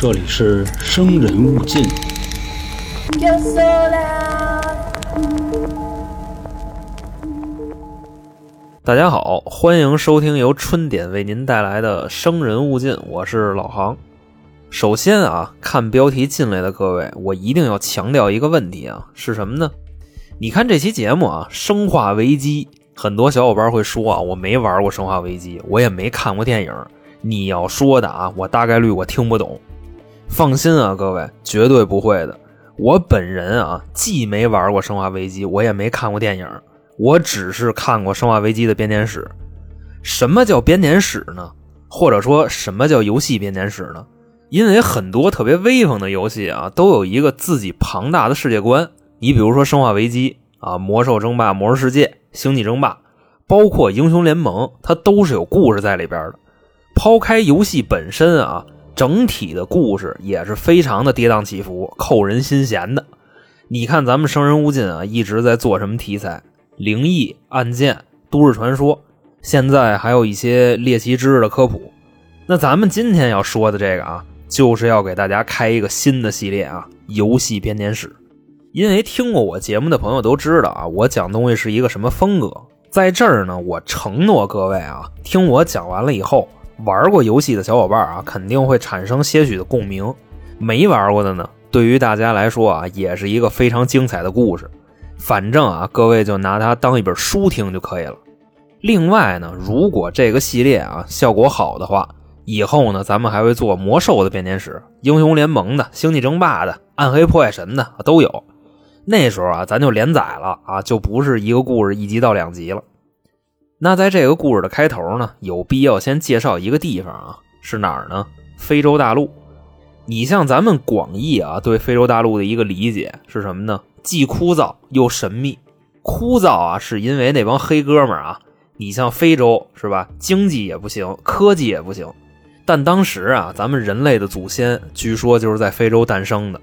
这里是生人勿近。大家好，欢迎收听由春点为您带来的《生人勿近》，我是老航。首先啊，看标题进来的各位，我一定要强调一个问题啊，是什么呢？你看这期节目啊，《生化危机》，很多小伙伴会说啊，我没玩过《生化危机》，我也没看过电影。你要说的啊，我大概率我听不懂。放心啊，各位，绝对不会的。我本人啊，既没玩过《生化危机》，我也没看过电影，我只是看过《生化危机》的编年史。什么叫编年史呢？或者说什么叫游戏编年史呢？因为很多特别威风的游戏啊，都有一个自己庞大的世界观。你比如说《生化危机》啊，《魔兽争霸》《魔兽世界》《星际争霸》，包括《英雄联盟》，它都是有故事在里边的。抛开游戏本身啊，整体的故事也是非常的跌宕起伏、扣人心弦的。你看咱们生人勿近啊，一直在做什么题材？灵异、案件、都市传说，现在还有一些猎奇知识的科普。那咱们今天要说的这个啊，就是要给大家开一个新的系列啊，游戏编年史。因为听过我节目的朋友都知道啊，我讲东西是一个什么风格。在这儿呢，我承诺各位啊，听我讲完了以后，玩过游戏的小伙伴啊，肯定会产生些许的共鸣；没玩过的呢，对于大家来说啊，也是一个非常精彩的故事。反正啊，各位就拿它当一本书听就可以了。另外呢，如果这个系列啊效果好的话，以后呢，咱们还会做魔兽的编年史、英雄联盟的、星际争霸的、暗黑破坏神的都有。那时候啊，咱就连载了啊，就不是一个故事一集到两集了。那在这个故事的开头呢，有必要先介绍一个地方啊，是哪儿呢？非洲大陆。你像咱们广义啊，对非洲大陆的一个理解是什么呢？既枯燥又神秘。枯燥啊，是因为那帮黑哥们儿啊，你像非洲是吧？经济也不行，科技也不行。但当时啊，咱们人类的祖先据说就是在非洲诞生的。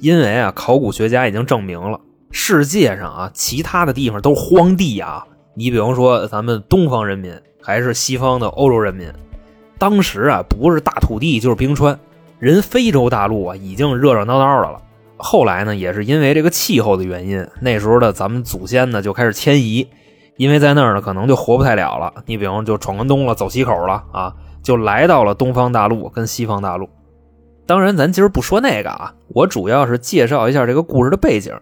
因为啊，考古学家已经证明了，世界上啊，其他的地方都是荒地啊。你比方说，咱们东方人民还是西方的欧洲人民，当时啊，不是大土地就是冰川。人非洲大陆啊，已经热热闹闹的了。后来呢，也是因为这个气候的原因，那时候的咱们祖先呢就开始迁移，因为在那儿呢可能就活不太了了。你比方就闯关东了，走西口了啊，就来到了东方大陆跟西方大陆。当然，咱今儿不说那个啊，我主要是介绍一下这个故事的背景。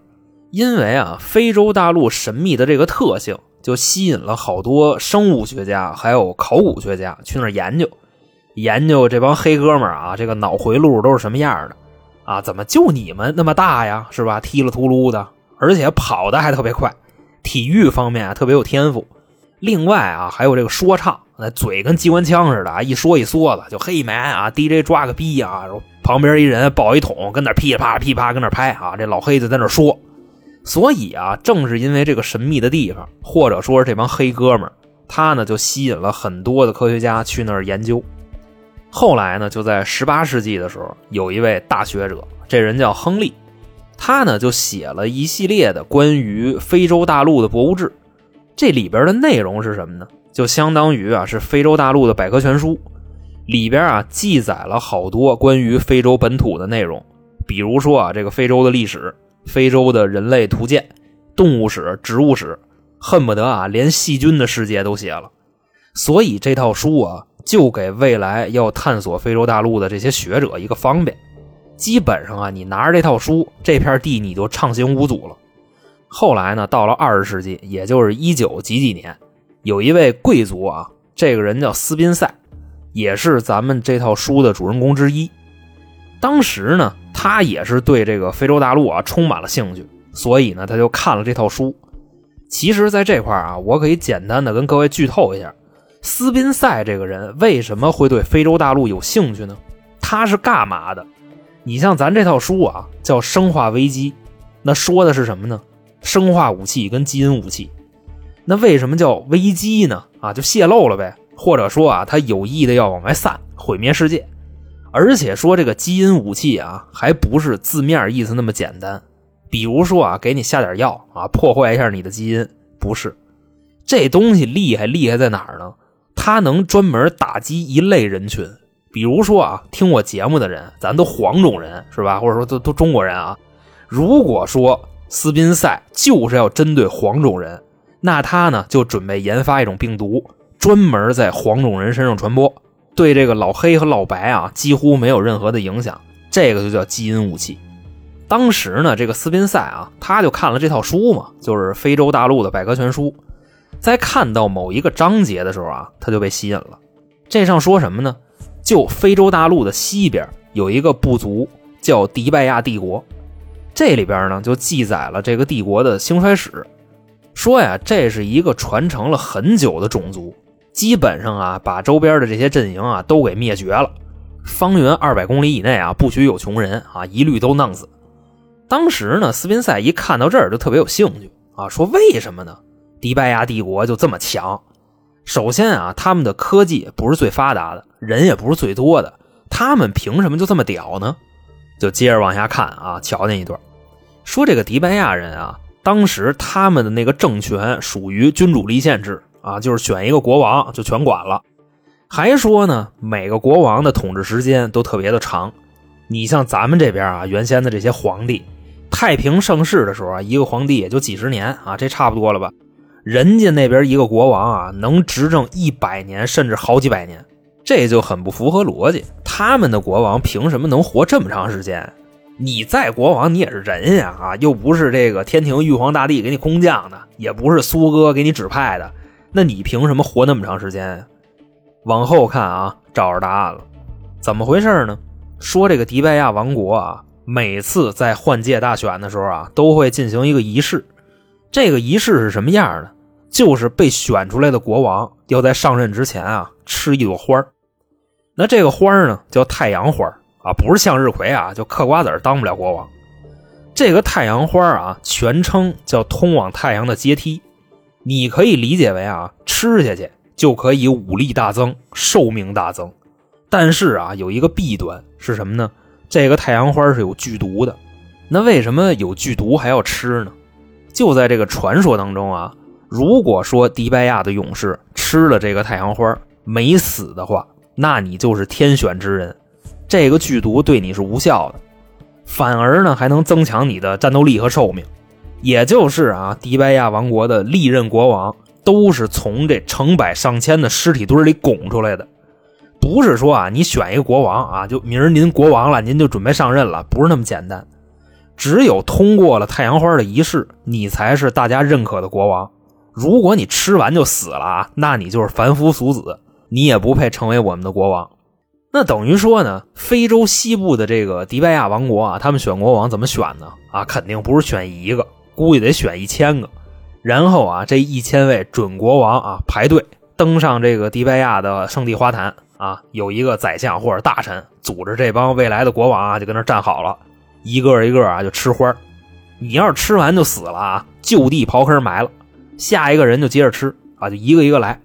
因为啊，非洲大陆神秘的这个特性，就吸引了好多生物学家还有考古学家去那儿研究，研究这帮黑哥们儿啊，这个脑回路都是什么样的啊？怎么就你们那么大呀？是吧？踢了秃噜的，而且跑的还特别快，体育方面特别有天赋。另外啊，还有这个说唱，那嘴跟机关枪似的啊，一说一梭子就黑蛮啊，DJ 抓个逼啊，旁边一人抱一桶跟那噼里啪啦噼里啪啦跟那拍啊，这老黑就在那说。所以啊，正是因为这个神秘的地方，或者说是这帮黑哥们儿，他呢就吸引了很多的科学家去那儿研究。后来呢，就在十八世纪的时候，有一位大学者，这人叫亨利，他呢就写了一系列的关于非洲大陆的博物志。这里边的内容是什么呢？就相当于啊是非洲大陆的百科全书，里边啊记载了好多关于非洲本土的内容，比如说啊这个非洲的历史、非洲的人类图鉴、动物史、植物史，恨不得啊连细菌的世界都写了。所以这套书啊就给未来要探索非洲大陆的这些学者一个方便，基本上啊你拿着这套书，这片地你就畅行无阻了。后来呢，到了二十世纪，也就是一九几几年，有一位贵族啊，这个人叫斯宾塞，也是咱们这套书的主人公之一。当时呢，他也是对这个非洲大陆啊充满了兴趣，所以呢，他就看了这套书。其实，在这块啊，我可以简单的跟各位剧透一下，斯宾塞这个人为什么会对非洲大陆有兴趣呢？他是干嘛的？你像咱这套书啊，叫《生化危机》，那说的是什么呢？生化武器跟基因武器，那为什么叫危机呢？啊，就泄露了呗，或者说啊，他有意的要往外散，毁灭世界。而且说这个基因武器啊，还不是字面意思那么简单。比如说啊，给你下点药啊，破坏一下你的基因，不是。这东西厉害厉害在哪儿呢？它能专门打击一类人群，比如说啊，听我节目的人，咱都黄种人是吧？或者说都都中国人啊。如果说斯宾塞就是要针对黄种人，那他呢就准备研发一种病毒，专门在黄种人身上传播，对这个老黑和老白啊几乎没有任何的影响。这个就叫基因武器。当时呢，这个斯宾塞啊，他就看了这套书嘛，就是非洲大陆的百科全书。在看到某一个章节的时候啊，他就被吸引了。这上说什么呢？就非洲大陆的西边有一个部族叫迪拜亚帝国，这里边呢就记载了这个帝国的兴衰史，说呀这是一个传承了很久的种族，基本上啊把周边的这些阵营啊都给灭绝了，方圆二百公里以内啊不许有穷人啊，一律都弄死。当时呢，斯宾塞一看到这儿就特别有兴趣啊，说为什么呢？迪拜亚帝国就这么强？首先啊，他们的科技不是最发达的，人也不是最多的，他们凭什么就这么屌呢？就接着往下看啊，瞧见一段，说这个迪拜亚人啊，当时他们的那个政权属于君主立宪制啊，就是选一个国王就全管了。还说呢，每个国王的统治时间都特别的长。你像咱们这边啊，原先的这些皇帝，太平盛世的时候啊，一个皇帝也就几十年啊，这差不多了吧？人家那边一个国王啊，能执政一百年，甚至好几百年，这就很不符合逻辑。他们的国王凭什么能活这么长时间？你在国王，你也是人呀啊，又不是这个天庭玉皇大帝给你空降的，也不是苏哥给你指派的，那你凭什么活那么长时间呀？往后看啊，找着答案了，怎么回事呢？说这个迪拜亚王国啊，每次在换届大选的时候啊，都会进行一个仪式，这个仪式是什么样的？就是被选出来的国王要在上任之前啊吃一朵花那这个花呢叫太阳花啊，不是向日葵啊，就嗑瓜子当不了国王。这个太阳花啊，全称叫通往太阳的阶梯，你可以理解为啊，吃下去就可以武力大增、寿命大增。但是啊，有一个弊端是什么呢？这个太阳花是有剧毒的。那为什么有剧毒还要吃呢？就在这个传说当中啊。如果说迪拜亚的勇士吃了这个太阳花没死的话，那你就是天选之人，这个剧毒对你是无效的，反而呢还能增强你的战斗力和寿命。也就是啊，迪拜亚王国的历任国王都是从这成百上千的尸体堆里拱出来的，不是说啊你选一个国王啊，就明儿您国王了，您就准备上任了，不是那么简单。只有通过了太阳花的仪式，你才是大家认可的国王。如果你吃完就死了啊，那你就是凡夫俗子，你也不配成为我们的国王。那等于说呢，非洲西部的这个迪拜亚王国啊，他们选国王怎么选呢？啊，肯定不是选一个，估计得选一千个。然后啊，这一千位准国王啊，排队登上这个迪拜亚的圣地花坛啊，有一个宰相或者大臣组织这帮未来的国王啊，就跟那站好了，一个一个啊就吃花你要是吃完就死了啊，就地刨坑埋了。下一个人就接着吃啊，就一个一个来，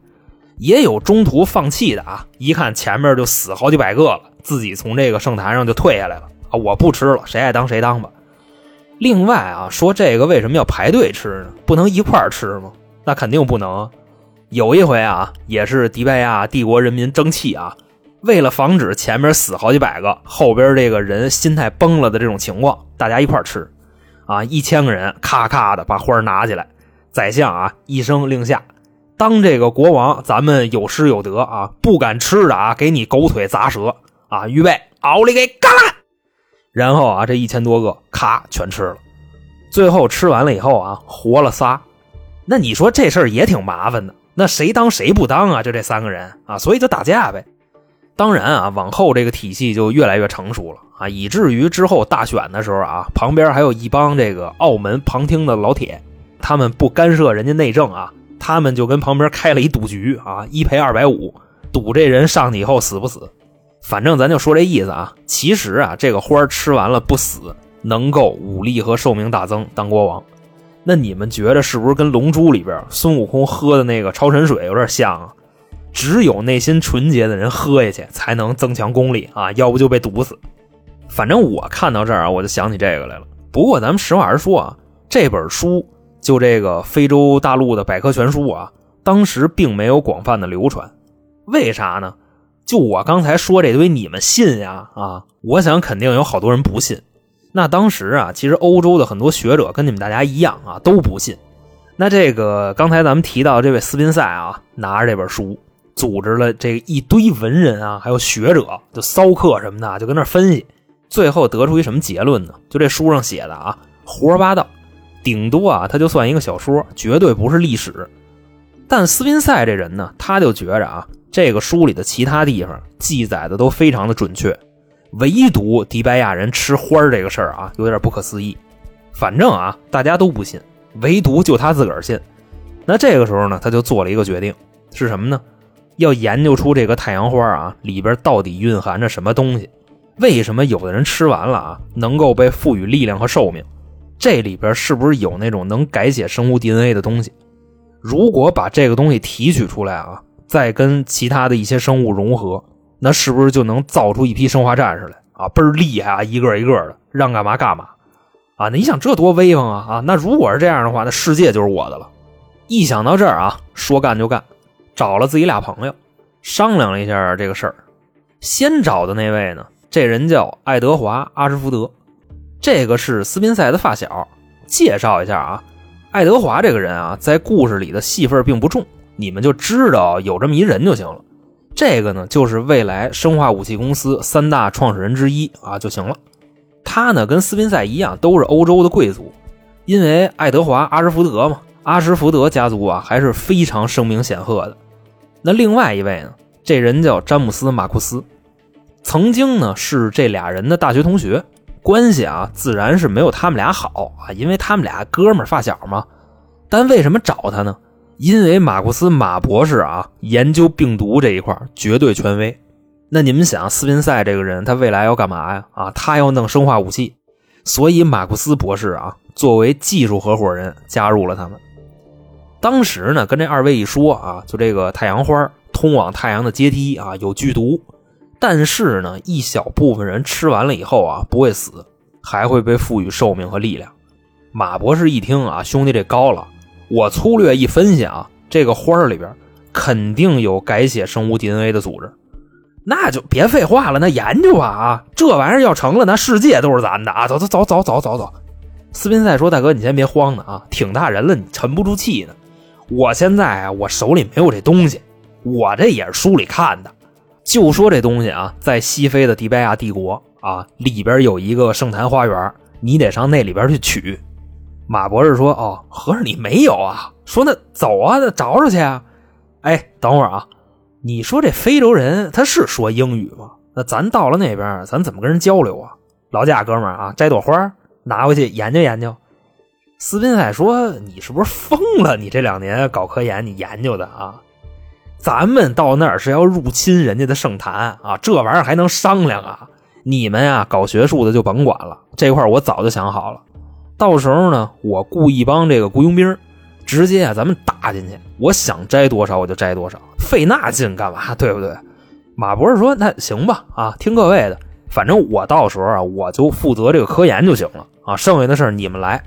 也有中途放弃的啊，一看前面就死好几百个了，自己从这个圣坛上就退下来了啊，我不吃了，谁爱当谁当吧。另外啊，说这个为什么要排队吃呢？不能一块吃吗？那肯定不能。有一回啊，也是迪拜亚帝国人民争气啊，为了防止前面死好几百个，后边这个人心态崩了的这种情况，大家一块吃啊，一千个人咔咔的把花拿起来。宰相啊，一声令下，当这个国王，咱们有失有得啊，不敢吃的啊，给你狗腿砸舌啊，预备，奥利给，干了！然后啊，这一千多个，咔，全吃了。最后吃完了以后啊，活了仨。那你说这事儿也挺麻烦的，那谁当谁不当啊？就这三个人啊，所以就打架呗。当然啊，往后这个体系就越来越成熟了啊，以至于之后大选的时候啊，旁边还有一帮这个澳门旁听的老铁。他们不干涉人家内政啊，他们就跟旁边开了一赌局啊，一赔二百五，赌这人上去以后死不死。反正咱就说这意思啊。其实啊，这个花吃完了不死，能够武力和寿命大增，当国王。那你们觉得是不是跟《龙珠》里边孙悟空喝的那个超神水有点像啊？只有内心纯洁的人喝下去才能增强功力啊，要不就被毒死。反正我看到这儿啊，我就想起这个来了。不过咱们实话实说啊，这本书。就这个非洲大陆的百科全书啊，当时并没有广泛的流传，为啥呢？就我刚才说这堆，你们信呀？啊，我想肯定有好多人不信。那当时啊，其实欧洲的很多学者跟你们大家一样啊，都不信。那这个刚才咱们提到这位斯宾塞啊，拿着这本书，组织了这一堆文人啊，还有学者，就骚客什么的，就跟那分析，最后得出一什么结论呢？就这书上写的啊，胡说八道，顶多啊，他就算一个小说，绝对不是历史。但斯宾塞这人呢，他就觉着啊，这个书里的其他地方记载的都非常的准确。唯独迪拜亚人吃花这个事儿啊，有点不可思议。反正啊，大家都不信，唯独就他自个儿信。那这个时候呢，他就做了一个决定，是什么呢？要研究出这个太阳花啊里边到底蕴含着什么东西？为什么有的人吃完了啊能够被赋予力量和寿命？这里边是不是有那种能改写生物 DNA 的东西？如果把这个东西提取出来啊，再跟其他的一些生物融合。那是不是就能造出一批生化战士来啊？倍儿厉害啊，一个一个的，让干嘛干嘛啊？那你想这多威风啊啊！那如果是这样的话，那世界就是我的了。一想到这儿啊，说干就干，找了自己俩朋友商量了一下这个事儿。先找的那位呢，这人叫爱德华·阿什福德，这个是斯宾塞的发小。介绍一下啊，爱德华这个人啊，在故事里的戏份并不重，你们就知道有这么一人就行了。这个呢，就是未来生化武器公司三大创始人之一啊就行了。他呢，跟斯宾塞一样，都是欧洲的贵族。因为爱德华·阿什福德嘛，阿什福德家族啊还是非常声名显赫的。那另外一位呢，这人叫詹姆斯·马库斯，曾经呢是这俩人的大学同学，关系啊自然是没有他们俩好啊，因为他们俩哥们发小嘛。但为什么找他呢？因为马库斯马博士啊，研究病毒这一块绝对权威。那你们想，斯宾塞这个人，他未来要干嘛呀？啊，他要弄生化武器，所以马库斯博士啊，作为技术合伙人加入了他们。当时呢，跟这二位一说啊，就这个太阳花通往太阳的阶梯啊，有剧毒，但是呢，一小部分人吃完了以后啊，不会死，还会被赋予寿命和力量。马博士一听啊，兄弟这高了。我粗略一分析啊，这个花里边肯定有改写生物 DNA 的组织，那就别废话了，那研究吧啊！这玩意儿要成了，那世界都是咱的啊！走走走走走走走。斯宾塞说：“大哥，你先别慌呢啊，挺大人了，你沉不住气呢。我现在啊，我手里没有这东西，我这也是书里看的。就说这东西啊，在西非的迪拜亚帝国啊，里边有一个圣坛花园，你得上那里边去取。”马博士说：“哦，合着你没有啊？说那走啊，那找找去啊！哎，等会儿啊，你说这非洲人他是说英语吗？那咱到了那边，咱怎么跟人交流啊？劳驾，哥们儿啊，摘朵花拿回去研究研究。”斯宾塞说：“你是不是疯了？你这两年搞科研，你研究的啊？咱们到那儿是要入侵人家的圣坛啊，这玩意儿还能商量啊？你们呀，搞学术的就甭管了，这块我早就想好了。”到时候呢，我雇一帮这个雇佣兵，直接啊，咱们打进去。我想摘多少我就摘多少，费那劲干嘛？对不对？马博士说：“那行吧，啊，听各位的，反正我到时候啊，我就负责这个科研就行了啊，剩下的事儿你们来。”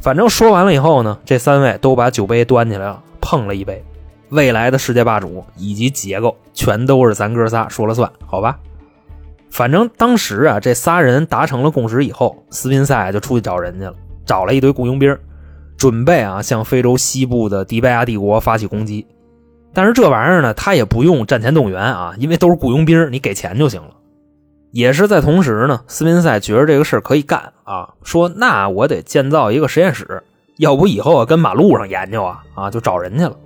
反正说完了以后呢，这三位都把酒杯端起来了，碰了一杯。未来的世界霸主以及结构全都是咱哥仨说了算，好吧？反正当时啊，这仨人达成了共识以后，斯宾塞就出去找人去了，找了一堆雇佣兵，准备啊向非洲西部的迪拜亚帝国发起攻击。但是这玩意儿呢，他也不用战前动员啊，因为都是雇佣兵，你给钱就行了。也是在同时呢，斯宾塞觉得这个事儿可以干啊，说那我得建造一个实验室，要不以后啊跟马路上研究啊啊就找人去了。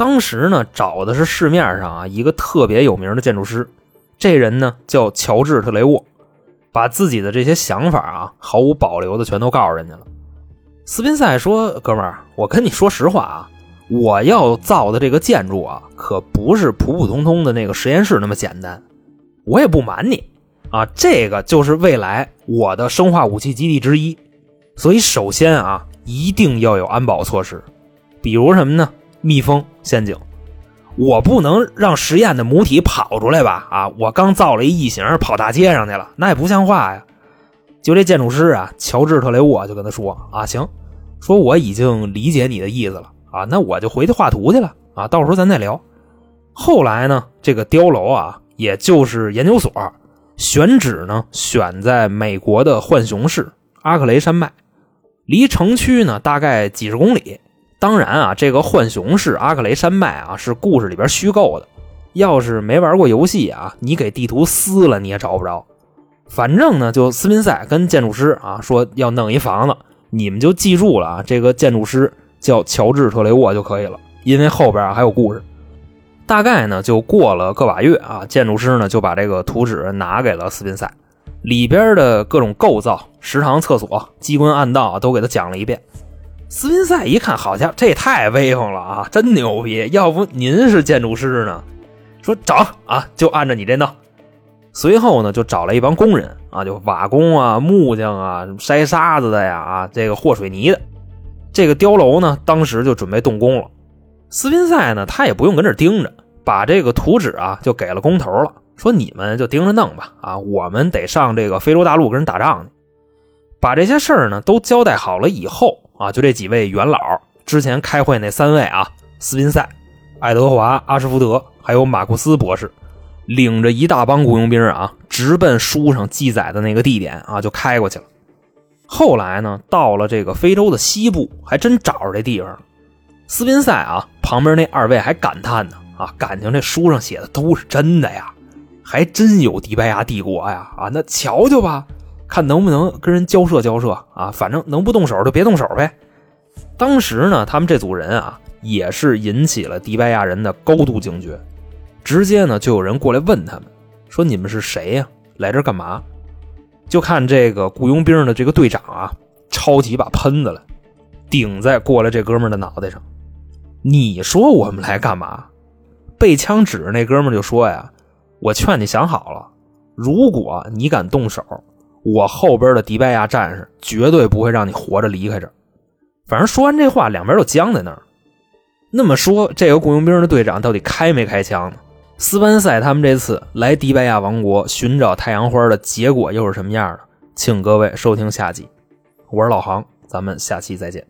当时呢找的是市面上啊一个特别有名的建筑师。这人呢叫乔治·特雷沃，把自己的这些想法啊毫无保留的全都告诉人家了。斯宾塞说：“哥们儿，我跟你说实话啊，我要造的这个建筑啊，可不是普普通通的那个实验室那么简单。我也不瞒你啊，这个就是未来我的生化武器基地之一。所以首先啊，一定要有安保措施，比如什么呢？密封陷阱。”我不能让实验的母体跑出来吧？啊，我刚造了一异形，跑大街上去了，那也不像话呀！就这建筑师啊，乔治特雷沃就跟他说：“啊，行，说我已经理解你的意思了啊，那我就回去画图去了啊，到时候咱再聊。”后来呢，这个碉楼啊也就是研究所，选址呢选在美国的浣熊市阿克雷山脉，离城区呢大概几十公里。当然啊，这个浣熊市阿克雷山脉啊是故事里边虚构的，要是没玩过游戏啊，你给地图撕了你也找不着。反正呢，就斯宾塞跟建筑师啊说要弄一房子，你们就记住了啊，这个建筑师叫乔治特雷沃就可以了，因为后边还有故事。大概呢就过了个把月啊，建筑师呢就把这个图纸拿给了斯宾塞，里边的各种构造、食堂、厕所、机关暗道都给他讲了一遍。斯宾塞一看，好家伙，这也太威风了啊，真牛逼！要不您是建筑师呢？说整啊，就按照你这弄。随后呢，就找了一帮工人啊，就瓦工啊、木匠啊、筛沙子的呀啊，这个和水泥的。这个碉楼呢，当时就准备动工了。斯宾塞呢，他也不用跟这盯着，把这个图纸啊就给了工头了，说你们就盯着弄吧啊，我们得上这个非洲大陆跟人打仗去。把这些事儿呢都交代好了以后啊，就这几位元老之前开会那三位啊，斯宾塞、爱德华、阿什福德，还有马库斯博士。领着一大帮雇佣兵啊，直奔书上记载的那个地点啊，就开过去了。后来呢，到了这个非洲的西部，还真找着这地方了。斯宾塞啊，旁边那二位还感叹呢啊，感情这书上写的都是真的呀，还真有迪拜亚帝国呀啊，那瞧瞧吧，看能不能跟人交涉交涉啊，反正能不动手就别动手呗。当时呢，他们这组人啊，也是引起了迪拜亚人的高度警觉。直接呢，就有人过来问他们，说你们是谁呀？来这干嘛？就看这个雇佣兵的这个队长啊，抄起一把喷子来，顶在过来这哥们的脑袋上。你说我们来干嘛？被枪指着那哥们就说呀：“我劝你想好了，如果你敢动手，我后边的迪拜亚战士绝对不会让你活着离开这。”反正说完这话，两边都僵在那儿。那么说，这个雇佣兵的队长到底开没开枪呢？斯班塞他们这次来迪拜亚王国寻找太阳花的结果又是什么样的？请各位收听下集。我是老航，咱们下期再见。